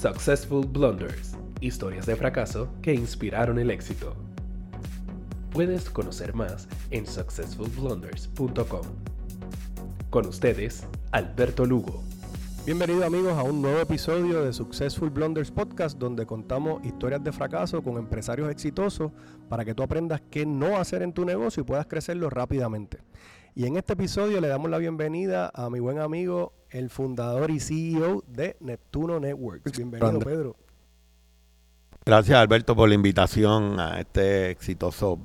Successful Blunders, historias de fracaso que inspiraron el éxito. Puedes conocer más en successfulblunders.com. Con ustedes, Alberto Lugo. Bienvenidos amigos a un nuevo episodio de Successful Blunders Podcast donde contamos historias de fracaso con empresarios exitosos para que tú aprendas qué no hacer en tu negocio y puedas crecerlo rápidamente. Y en este episodio le damos la bienvenida a mi buen amigo, el fundador y CEO de Neptuno Networks. Bienvenido, Pedro. Gracias, Alberto, por la invitación a este exitoso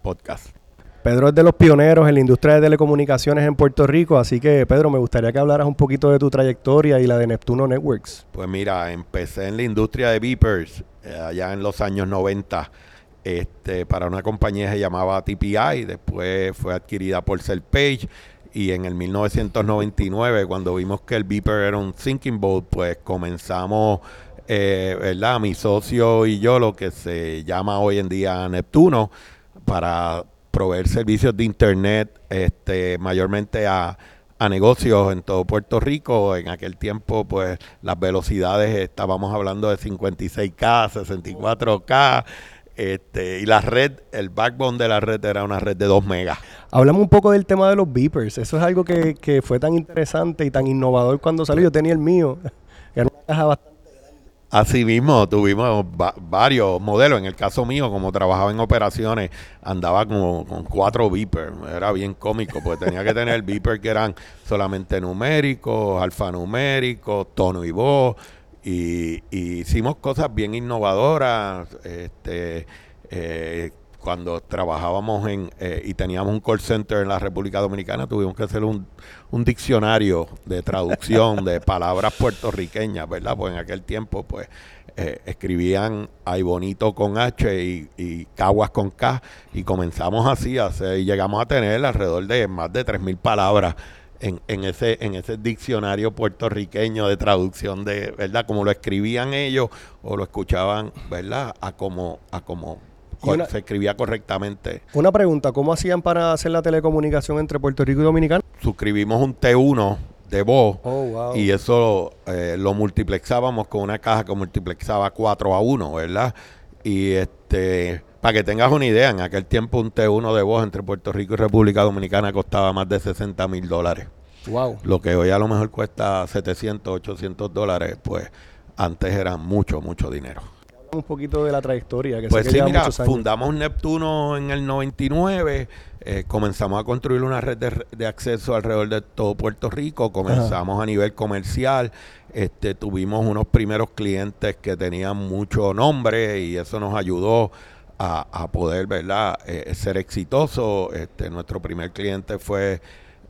podcast. Pedro es de los pioneros en la industria de telecomunicaciones en Puerto Rico, así que Pedro, me gustaría que hablaras un poquito de tu trayectoria y la de Neptuno Networks. Pues mira, empecé en la industria de beepers eh, allá en los años 90 este, para una compañía que se llamaba TPI, después fue adquirida por Page y en el 1999 cuando vimos que el Beeper era un thinking boat, pues comenzamos, eh, ¿verdad? Mi socio y yo, lo que se llama hoy en día Neptuno, para proveer servicios de Internet este, mayormente a, a negocios en todo Puerto Rico. En aquel tiempo, pues las velocidades estábamos hablando de 56K, 64K. Este, y la red, el backbone de la red era una red de 2 megas. Hablamos un poco del tema de los beepers. Eso es algo que, que fue tan interesante y tan innovador cuando salió. Yo tenía el mío, era una caja bastante Así mismo, tuvimos varios modelos. En el caso mío, como trabajaba en operaciones, andaba como con cuatro beepers. Era bien cómico, porque tenía que tener beepers que eran solamente numéricos, alfanuméricos, tono y voz y, hicimos cosas bien innovadoras. Este, eh, cuando trabajábamos en eh, y teníamos un call center en la República Dominicana, tuvimos que hacer un, diccionario de traducción de palabras puertorriqueñas, ¿verdad? Pues en aquel tiempo, pues, eh, escribían Ay Bonito con H y, y, Caguas con K, y comenzamos así a hacer, y llegamos a tener alrededor de más de 3.000 palabras en, en, ese, en ese diccionario puertorriqueño de traducción de, ¿verdad? Como lo escribían ellos o lo escuchaban, ¿verdad? A como, a como se escribía correctamente. Una pregunta, ¿cómo hacían para hacer la telecomunicación entre Puerto Rico y Dominicana? Suscribimos un T1 de voz oh, y eso eh, lo multiplexábamos con una caja que multiplexaba 4 a 1, ¿verdad? Y este para que tengas una idea, en aquel tiempo un T1 de voz entre Puerto Rico y República Dominicana costaba más de 60 mil dólares. Wow. Lo que hoy a lo mejor cuesta 700, 800 dólares, pues antes era mucho, mucho dinero. Un poquito de la trayectoria que Pues sí, mira, fundamos Neptuno en el 99, eh, comenzamos a construir una red de, acceso alrededor de todo Puerto Rico, comenzamos a nivel comercial, este, tuvimos unos primeros clientes que tenían mucho nombre y eso nos ayudó a, poder ¿verdad? Eh, ser exitoso. Este, nuestro primer cliente fue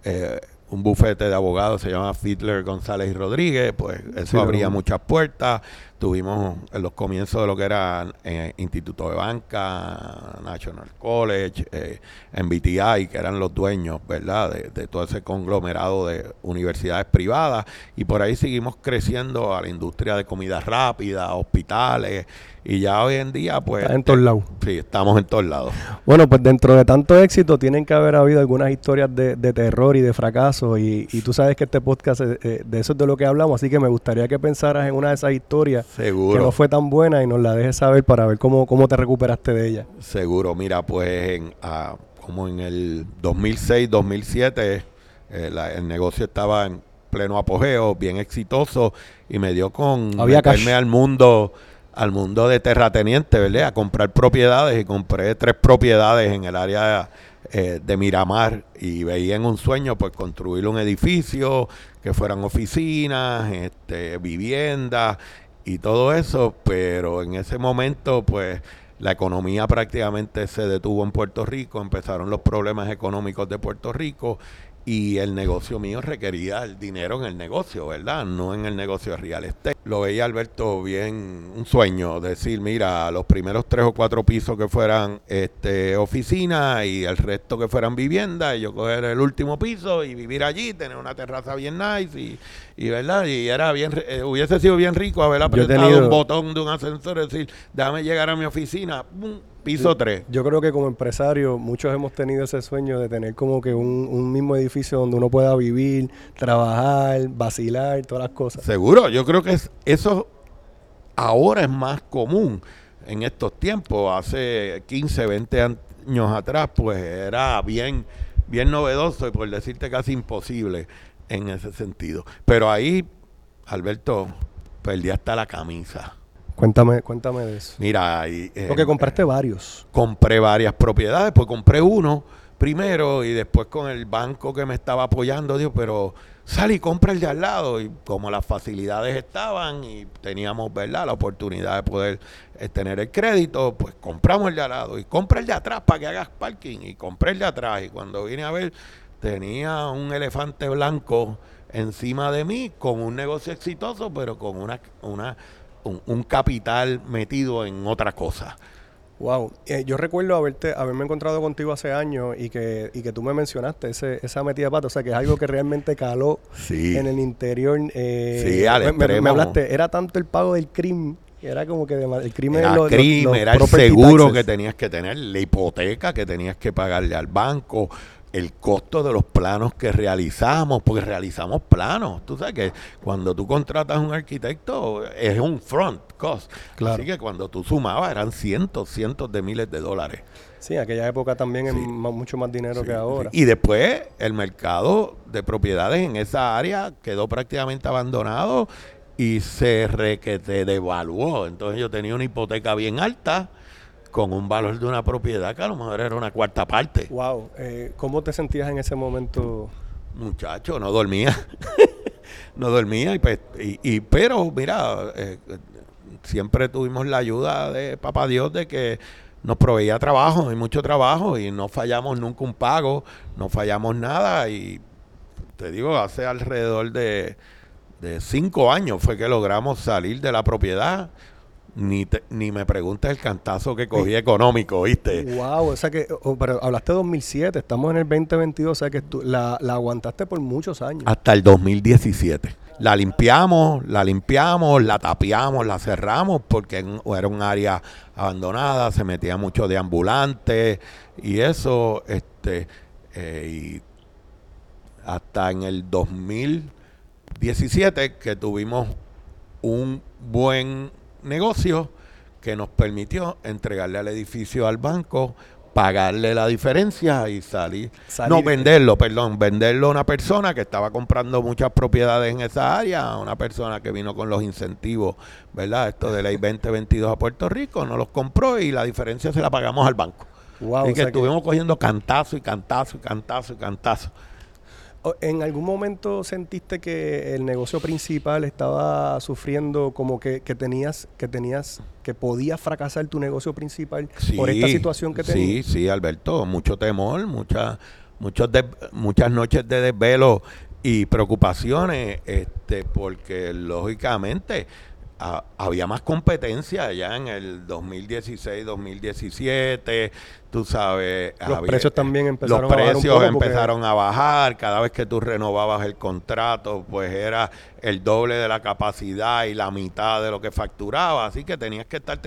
eh, un bufete de abogados, se llama Fiedler González y Rodríguez, pues eso abría muchas puertas. Tuvimos en los comienzos de lo que era eh, Instituto de Banca, National College, eh, MBTI, que eran los dueños, ¿verdad?, de, de, todo ese conglomerado de universidades privadas. Y por ahí seguimos creciendo a la industria de comida rápida, hospitales, y ya hoy en día, pues... en todos lados. Sí, estamos en todos lados. Bueno, pues dentro de tanto éxito tienen que haber habido algunas historias de, terror y de fracaso. Y, tú sabes que este podcast, eh, de eso es de lo que hablamos. Así que me gustaría que pensaras en una de esas historias Seguro. que no fue tan buena y nos la dejes saber para ver cómo, cómo te recuperaste de ella. Seguro. Mira, pues ah, como en el 2006, 2007, eh, el negocio estaba en pleno apogeo, bien exitoso. Y me dio con Había meterme al mundo al mundo de terrateniente, ¿verdad? A comprar propiedades y compré tres propiedades en el área eh, de Miramar y veía en un sueño pues construir un edificio que fueran oficinas, este, viviendas y todo eso, pero en ese momento pues la economía prácticamente se detuvo en Puerto Rico, empezaron los problemas económicos de Puerto Rico y el negocio mío requería el dinero en el negocio, ¿verdad? No en el negocio de real estate. Lo veía Alberto bien, un sueño, decir, mira, los primeros tres o cuatro pisos que fueran este, oficina y el resto que fueran vivienda, y yo coger el último piso y vivir allí, tener una terraza bien nice y, y ¿verdad? Y era bien, eh, hubiese sido bien rico haber apretado un botón de un ascensor decir, déjame llegar a mi oficina, Piso 3. Yo creo que como empresario muchos hemos tenido ese sueño de tener como que un, mismo edificio donde uno pueda vivir, trabajar, vacilar, todas las cosas. Seguro, yo creo que eso ahora es más común en estos tiempos. Hace 15, 20 años atrás, pues era bien, bien novedoso y por decirte casi imposible en ese sentido. Pero ahí, Alberto, perdí hasta la camisa. Cuéntame, cuéntame de eso. Mira, ahí, eh, Porque compraste varios. compré varias propiedades, pues compré uno primero y después con el banco que me estaba apoyando, digo, pero sal y compra el de al lado. Y como las facilidades estaban y teníamos, ¿verdad?, la oportunidad de poder eh, tener el crédito, pues compramos el de al lado y compra el de atrás para que hagas parking y compré el de atrás. Y cuando vine a ver, tenía un elefante blanco encima de mí con un negocio exitoso, pero con una, una un, un capital metido en otra cosa. Wow. Eh, yo recuerdo haberte, haberme encontrado contigo hace años y que, y que tú me mencionaste ese, esa metida de pata. O sea, que es algo que realmente caló Sí. en el interior. eh, Sí, al me- me, hablaste, era tanto el pago del crimen. Era como que de- el crimen Era lo- lo- crimen, los era el seguro taxes. que tenías que tener, la hipoteca que tenías que pagarle al banco, el costo de los planos que realizamos, porque realizamos planos. Tú sabes que cuando tú contratas a un arquitecto es un front cost. Claro. Así que cuando tú sumabas eran cientos, cientos de miles de dólares. Sí, en aquella época también es mucho más dinero Sí, que ahora. sí. Y después el mercado de propiedades en esa área quedó prácticamente abandonado y se requete devaluó. Entonces yo tenía una hipoteca bien alta con un valor de una propiedad que a lo mejor era una cuarta parte. Wow. eh, ¿Cómo te sentías en ese momento? Muchacho, no dormía. no dormía. Y, pues, y, y- pero mira, eh, siempre tuvimos la ayuda de Papá Dios de que nos proveía trabajo y mucho trabajo y no fallamos nunca un pago, no fallamos nada y te digo, hace alrededor de, de cinco años fue que logramos salir de la propiedad. Ni, te- ni me preguntes el cantazo que cogí económico, ¿viste? Wow, o sea que, oh, pero hablaste de 2007, estamos en el 2022, o sea que tú la, la aguantaste por muchos años. hasta el 2017. La limpiamos, la limpiamos, la tapiamos, la cerramos porque era un área abandonada, se metía mucho de ambulantes y eso, este, eh, y hasta en el 2017 que tuvimos un buen negocio que nos permitió entregarle al edificio al banco, pagarle la diferencia y salir. Salir. No, venderlo, perdón, venderlo a una persona que estaba comprando muchas propiedades en esa área, a una persona que vino con los incentivos, ¿verdad? Esto de ley 2022 a Puerto Rico, no los compró y la diferencia se la pagamos al banco. Wow, Así que- estuvimos cogiendo cantazo y cantazo y cantazo y cantazo. ¿En algún momento sentiste que el negocio principal estaba sufriendo como que, que tenías, que tenías, que podía fracasar tu negocio principal por esta Sí, situación que Sí, tenías? sí, Alberto, mucho temor, mucha, muchos de- muchas noches de desvelo y preocupaciones, este, porque lógicamente a- había más competencia ya en el 2016, 2017, tú sabes. Los precios también empezaron los a bajar un precios poco porque- empezaron a bajar, cada vez que tú renovabas el contrato, pues era el doble de la capacidad y la mitad de lo que facturaba, así que tenías que estar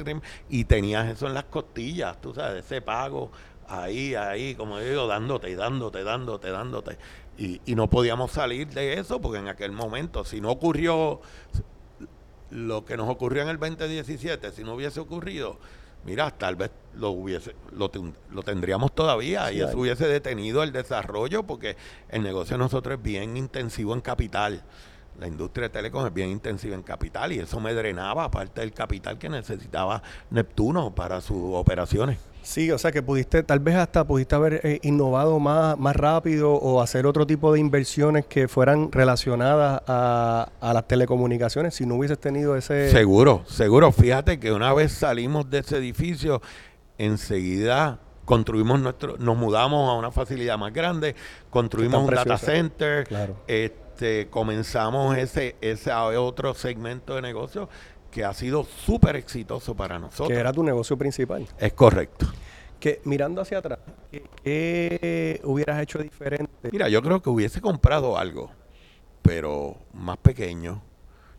y tenías eso en las costillas, tú sabes, ese pago ahí, ahí, como digo, dándote y dándote, dándote, dándote. Y, y no podíamos salir de eso porque en aquel momento, si no ocurrió lo que nos ocurrió en el 2017, si no hubiese ocurrido, mira, tal vez lo hubiese lo, ten- lo tendríamos todavía Sí, y eso hay- hubiese detenido el desarrollo porque el negocio de nosotros es bien intensivo en capital. La industria de telecom es bien intensiva en capital y eso me drenaba parte del capital que necesitaba Neptuno para sus operaciones. Sí, o sea que pudiste, tal vez hasta pudiste haber eh, innovado más, más rápido o hacer otro tipo de inversiones que fueran relacionadas a, a las telecomunicaciones si no hubieses tenido ese... Seguro, seguro. Fíjate que una vez salimos de ese edificio, enseguida construimos nuestro, nos mudamos a una facilidad más grande, construimos un data center, Claro. este, comenzamos ese, ese otro segmento de negocio que ha sido súper exitoso para nosotros. que era tu negocio principal. Es correcto. Que mirando hacia atrás, ¿qué, qué hubieras hecho diferente? Mira, yo creo que hubiese comprado algo, pero más pequeño,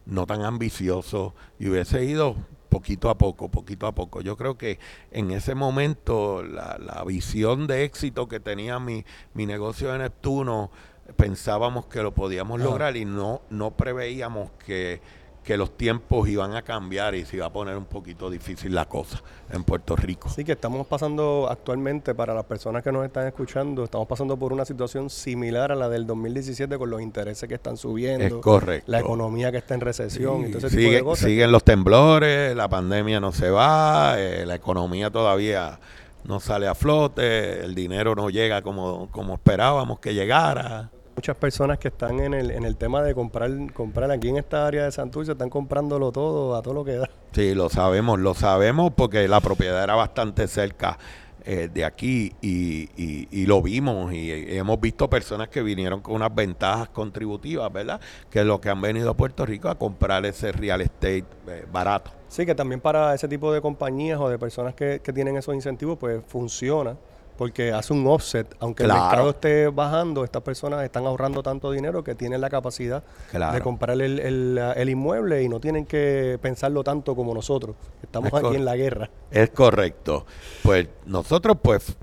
no tan ambicioso, y hubiese ido poquito a poco, poquito a poco. Yo creo que en ese momento la, la visión de éxito que tenía mi, mi negocio de Neptuno, pensábamos que lo podíamos Ajá. lograr y no, no preveíamos que, que los tiempos iban a cambiar y se iba a poner un poquito difícil la cosa en Puerto Rico. Sí, que estamos pasando actualmente, para las personas que nos están escuchando, estamos pasando por una situación similar a la del 2017 con los intereses que están subiendo. Es correcto. La economía que está en recesión y Sí, todo ese tipo sigue- de cosas. Siguen los temblores, la pandemia no se va, eh, la economía todavía no sale a flote, el dinero no llega como, como esperábamos que llegara. Muchas personas que están en el, en el tema de comprar, comprar aquí en esta área de Santurce están comprándolo todo, a todo lo que da. Sí, lo sabemos, lo sabemos porque la propiedad era bastante cerca eh, de aquí y, y- y lo vimos y, y hemos visto personas que vinieron con unas ventajas contributivas, ¿verdad? Que es lo que han venido a Puerto Rico a comprar ese real estate eh, barato. Sí, que también para ese tipo de compañías o de personas que, que tienen esos incentivos, pues funciona. Porque hace un offset, aunque Claro. el mercado esté bajando, estas personas están ahorrando tanto dinero que tienen la capacidad Claro. de comprar el, el, el inmueble y no tienen que pensarlo tanto como nosotros. Estamos Es aquí en la guerra. Es correcto. Pues nosotros pues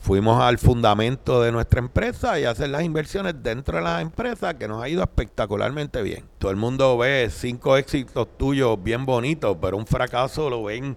fuimos al fundamento de nuestra empresa y hacer las inversiones dentro de la empresa que nos ha ido espectacularmente bien. Todo el mundo ve cinco éxitos tuyos bien bonitos, pero un fracaso lo ven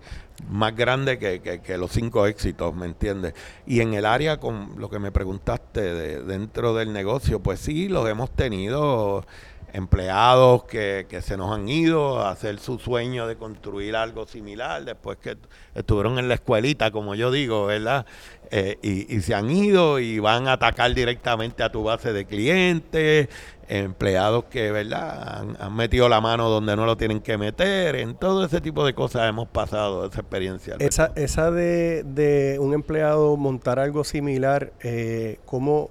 más grande que, que- que los cinco éxitos, ¿me entiendes? Y en el área con lo que me preguntaste de, dentro del negocio, pues sí, los hemos tenido empleados que, que se nos han ido a hacer su sueño de construir algo similar después que estuvieron en la escuelita, como yo digo, ¿verdad? Eh, y, y se han ido y van a atacar directamente a tu base de clientes, empleados que, ¿verdad? Han, metido la mano donde no lo tienen que meter, en todo ese tipo de cosas hemos pasado esa experiencia. Esa, esa de, de un empleado montar algo similar, eh, ¿cómo,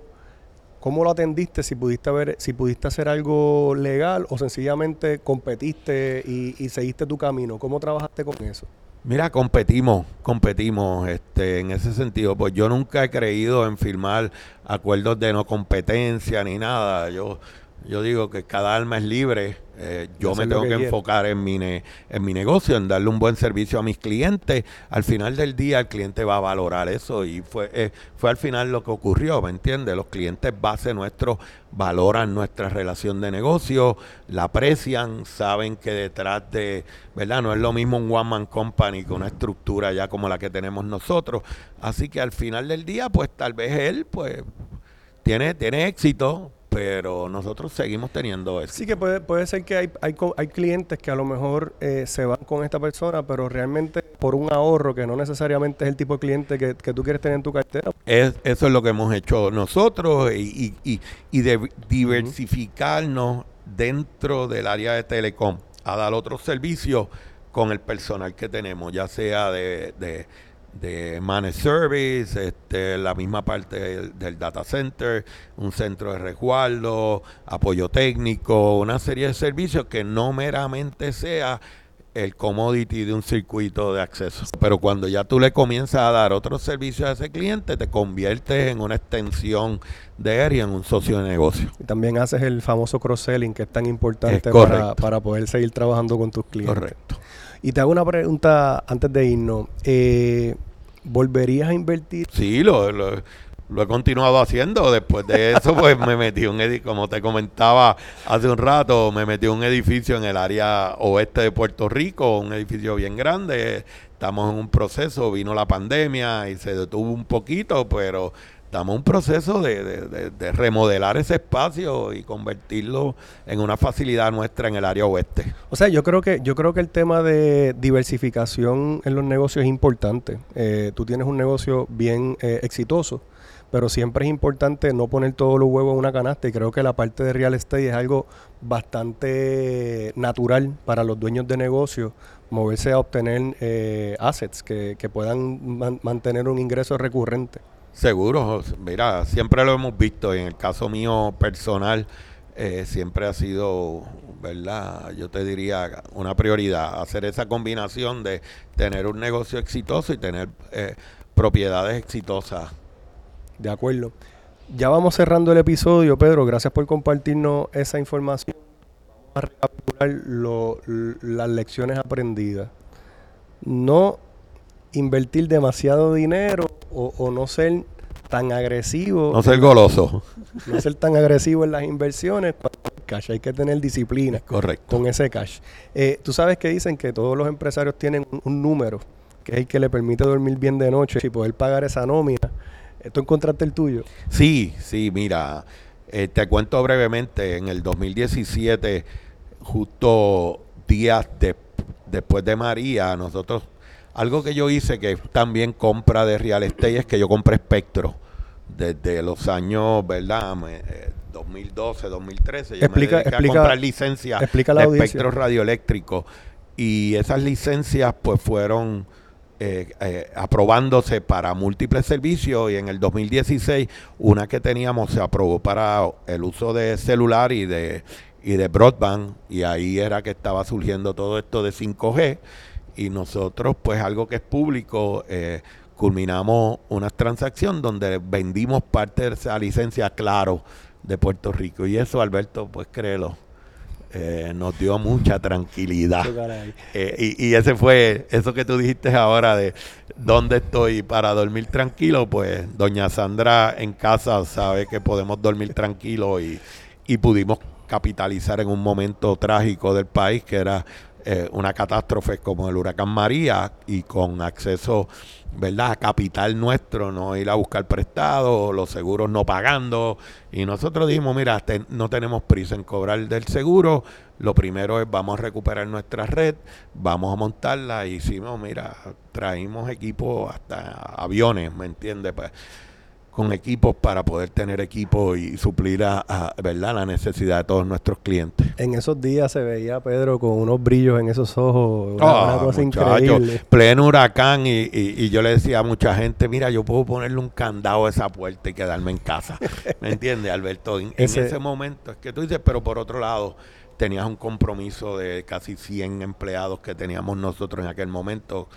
¿cómo lo atendiste? Si pudiste ver, si pudiste hacer algo legal o sencillamente competiste y, seguiste tu camino. ¿Cómo trabajaste con eso? Mira, competimos, competimos este, en ese sentido. Pues yo nunca he creído en firmar acuerdos de no competencia ni nada. Yo, yo digo que cada alma es libre. Eh, yo me tengo que enfocar en mi, ne- en mi negocio, en darle un buen servicio a mis clientes. Al final del día el cliente va a valorar eso y fue, eh, fue al final lo que ocurrió, ¿me entiendes? Los clientes base nuestros valoran nuestra relación de negocio, la aprecian, saben que detrás de, ¿verdad? No es lo mismo un one man company que una estructura ya como la que tenemos nosotros. Así que al final del día, pues tal vez él, pues, tiene, tiene éxito, pero nosotros seguimos teniendo éxito. Sí que puede, puede ser que hay, hay, hay clientes que a lo mejor eh, se van con esta persona, pero realmente por un ahorro que no necesariamente es el tipo de cliente que, que tú quieres tener en tu cartera. Es, eso es lo que hemos hecho nosotros y, y, y- y de- diversificarnos dentro del área de telecom a dar otros servicios con el personal que tenemos, ya sea de, de, de managed service, este, la misma parte del, del data center, un centro de resguardo, apoyo técnico, una serie de servicios que no meramente sea el commodity de un circuito de acceso. Pero cuando ya tú le comienzas a dar otros servicios a ese cliente, te conviertes en una extensión de él y en un socio de negocio. Y también haces el famoso cross-selling que es tan importante Es para, para poder seguir trabajando con tus clientes. Correcto. Y te hago una pregunta antes de irnos. Eh, ¿Volverías a invertir? Sí, lo, lo, lo he continuado haciendo. Después de eso, pues me metí un edificio, como te comentaba hace un rato, me metí un edificio en el área oeste de Puerto Rico, un edificio bien grande. Estamos en un proceso, vino la pandemia y se detuvo un poquito, pero estamos en un proceso de, de- de- de remodelar ese espacio y convertirlo en una facilidad nuestra en el área oeste. O sea, yo creo que yo creo que el tema de diversificación en los negocios es importante. Eh, tú tienes un negocio bien eh, exitoso, pero siempre es importante no poner todos los huevos en una canasta y creo que la parte de real estate es algo bastante natural para los dueños de negocios moverse a obtener eh, assets que, que puedan man- mantener un ingreso recurrente. Seguro, mira, siempre lo hemos visto en el caso mío personal eh, siempre ha sido, ¿verdad? Yo te diría una prioridad, hacer esa combinación de tener un negocio exitoso y tener eh, propiedades exitosas. De acuerdo. Ya vamos cerrando el episodio, Pedro. Gracias por compartirnos esa información. Vamos a recapitular las lecciones aprendidas. No invertir demasiado dinero o, o no ser tan agresivo, No ser goloso. no ser tan agresivo en las inversiones. Cash, hay que tener disciplina Correcto. con ese cash. Eh, Tú sabes que dicen que todos los empresarios tienen un, un número que es el que le permite dormir bien de noche y poder pagar esa nómina. ¿Tú encontraste el tuyo? Sí, sí, mira, eh, te cuento brevemente, en el 2017, justo días de- después de María, nosotros, algo que yo hice que también compra de real estate es que yo compré espectro desde los años, ¿verdad? Me- eh, 2012, 2013, yo Explica- me explica- a comprar licencias explica a la de audiencia. espectro radioeléctrico y esas licencias pues fueron eh, eh, aprobándose para múltiples servicios y en el 2016 una que teníamos se aprobó para el uso de celular y de y de broadband y ahí era que estaba surgiendo todo esto de 5G y nosotros pues algo que es público eh, culminamos una transacción donde vendimos parte de esa licencia Claro de Puerto Rico. Y eso Alberto pues créelo eh, nos dio mucha tranquilidad. Eh, y, y ese fue, eso que tú dijiste ahora de dónde estoy para dormir tranquilo, pues doña Sandra en casa sabe que podemos dormir tranquilo y, y pudimos capitalizar en un momento trágico del país que era eh, una catástrofe como el huracán María y con acceso, ¿verdad?, a capital nuestro, no ir a buscar prestado, los seguros no pagando. Y nosotros dijimos, mira, no tenemos prisa en cobrar del seguro. Lo primero es vamos a recuperar nuestra red, vamos a montarla. Y hicimos, mira, traímos equipo hasta aviones, ¿me entiendes? Pues, con equipos para poder tener equipo y suplir a, a, ¿verdad? la necesidad de todos nuestros clientes. En esos días se veía a Pedro con unos brillos en esos ojos, una, Ah, una cosa muchacho, increíble. pleno huracán y, y- y yo le decía a mucha gente, mira, yo puedo ponerle un candado a esa puerta y quedarme en casa. ¿Me entiendes, Alberto? En, en Ese- ese momento es que tú dices, pero por otro lado, tenías un compromiso de casi 100 empleados que teníamos nosotros en aquel momento,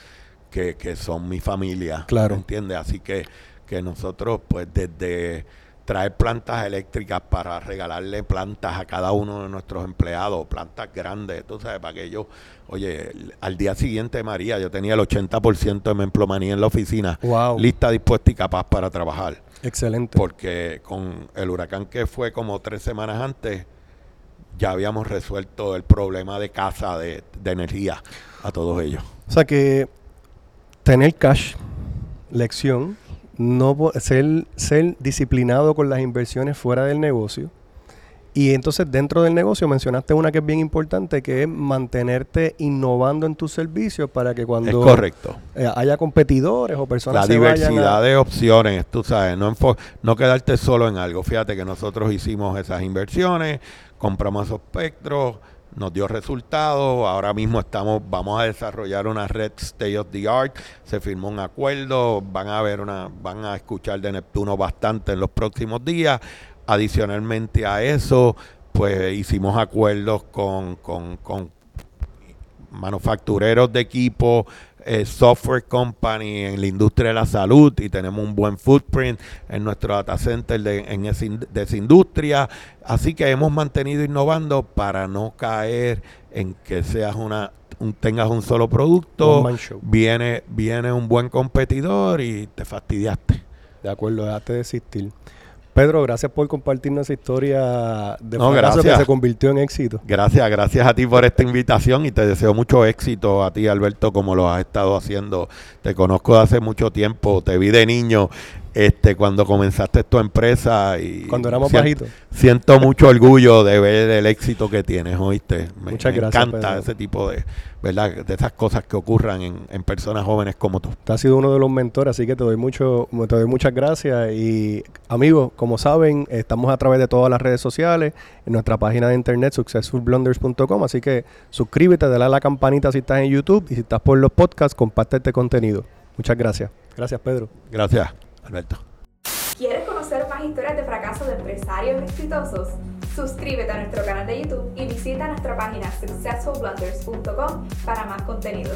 que, que son mi familia. Claro. ¿Me entiendes? Así que, que nosotros, pues desde traer plantas eléctricas para regalarle plantas a cada uno de nuestros empleados, plantas grandes, tú sabes, para que ellos, oye, al día siguiente, María, yo tenía el 80% de mi emplomanía en la oficina, Wow, lista, dispuesta y capaz para trabajar, excelente. porque con el huracán que fue como tres semanas antes, ya habíamos resuelto el problema de casa, de, de energía a todos ellos. O sea que tener cash, lección, no ser, ser disciplinado con las inversiones fuera del negocio. Y entonces dentro del negocio mencionaste una que es bien importante, que es mantenerte innovando en tus servicios para que Es cuando correcto. eh, haya competidores o personas La se vayan diversidad a- de opciones, tú sabes, no, enfo- no quedarte solo en algo. Fíjate que nosotros hicimos esas inversiones, compramos esos espectros, nos dio resultados. Ahora mismo estamos, vamos a desarrollar una red State of the Art. Se firmó un acuerdo, van a ver una, van a escuchar de Neptuno bastante en los próximos días. Adicionalmente a eso, pues hicimos acuerdos con, con, con manufactureros de equipo, eh, software company en la industria de la salud y tenemos un buen footprint en nuestro data center de, en esa in- de esa industria. Así que hemos mantenido innovando para no caer en que seas una un- tengas un solo producto, viene, viene un buen competidor y te fastidiaste. De acuerdo, déjate de existir. Pedro, gracias por compartirnos esa historia de No, que se convirtió en éxito. Gracias, gracias a ti por esta invitación y te deseo mucho éxito a ti, Alberto, como lo has estado haciendo. Te conozco de hace mucho tiempo, te vi de niño este cuando comenzaste tu empresa y Cuando éramos sien- bajitos. Siento mucho orgullo de ver el éxito que tienes, ¿oíste? Me, Muchas me gracias, encanta Pedro. ese tipo de, ¿verdad? De esas cosas que ocurran en, en personas jóvenes como tú. Tú has sido uno de los mentores, así que te doy mucho, te doy muchas gracias. Y amigos, como saben, estamos a través de todas las redes sociales, en nuestra página de internet, successfulblunders.com. Así que suscríbete, dale a la campanita si estás en YouTube y si estás por los podcasts, comparte este contenido. Muchas gracias. Gracias, Pedro. Gracias, Alberto. ¿Quieres conocer más historias de fracaso de empresarios exitosos? Suscríbete a nuestro canal de YouTube y visita nuestra página successfulblunders.com para más contenido.